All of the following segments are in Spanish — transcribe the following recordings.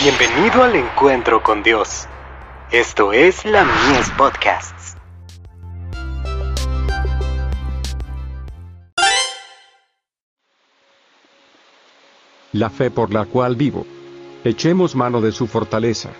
Bienvenido al encuentro con Dios. Esto es la Mies Podcasts. La fe por la cual vivo. Echemos mano de su fortaleza.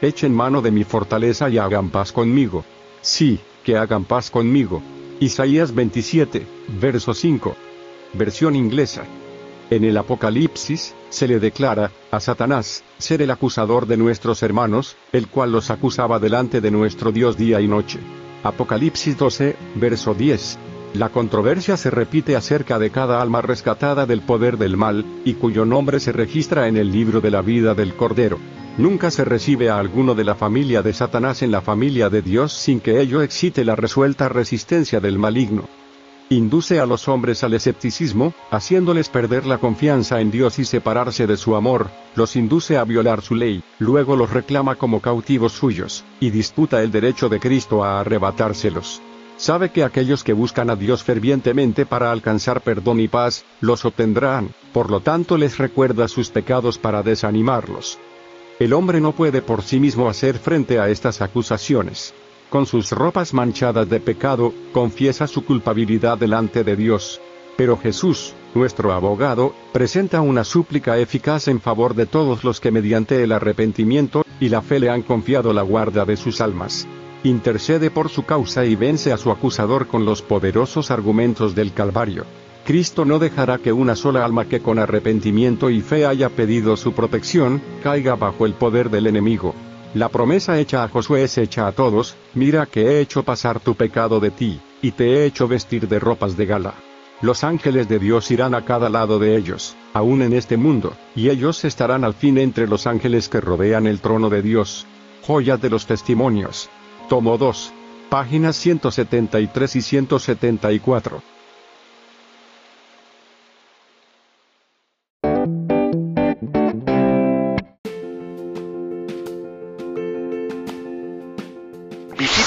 Echen mano de mi fortaleza y hagan paz conmigo. Sí, que hagan paz conmigo. Isaías 27, verso 5. Versión inglesa. En el Apocalipsis, se le declara, a Satanás, ser el acusador de nuestros hermanos, el cual los acusaba delante de nuestro Dios día y noche. Apocalipsis 12, verso 10. La controversia se repite acerca de cada alma rescatada del poder del mal, y cuyo nombre se registra en el libro de la vida del Cordero. Nunca se recibe a alguno de la familia de Satanás en la familia de Dios sin que ello excite la resuelta resistencia del maligno induce a los hombres al escepticismo, haciéndoles perder la confianza en Dios y separarse de su amor, los induce a violar su ley, luego los reclama como cautivos suyos, y disputa el derecho de Cristo a arrebatárselos. Sabe que aquellos que buscan a Dios fervientemente para alcanzar perdón y paz, los obtendrán, por lo tanto les recuerda sus pecados para desanimarlos. El hombre no puede por sí mismo hacer frente a estas acusaciones con sus ropas manchadas de pecado, confiesa su culpabilidad delante de Dios. Pero Jesús, nuestro abogado, presenta una súplica eficaz en favor de todos los que mediante el arrepentimiento y la fe le han confiado la guarda de sus almas. Intercede por su causa y vence a su acusador con los poderosos argumentos del Calvario. Cristo no dejará que una sola alma que con arrepentimiento y fe haya pedido su protección, caiga bajo el poder del enemigo. La promesa hecha a Josué es hecha a todos, mira que he hecho pasar tu pecado de ti, y te he hecho vestir de ropas de gala. Los ángeles de Dios irán a cada lado de ellos, aún en este mundo, y ellos estarán al fin entre los ángeles que rodean el trono de Dios. Joyas de los testimonios. Tomo 2. Páginas 173 y 174.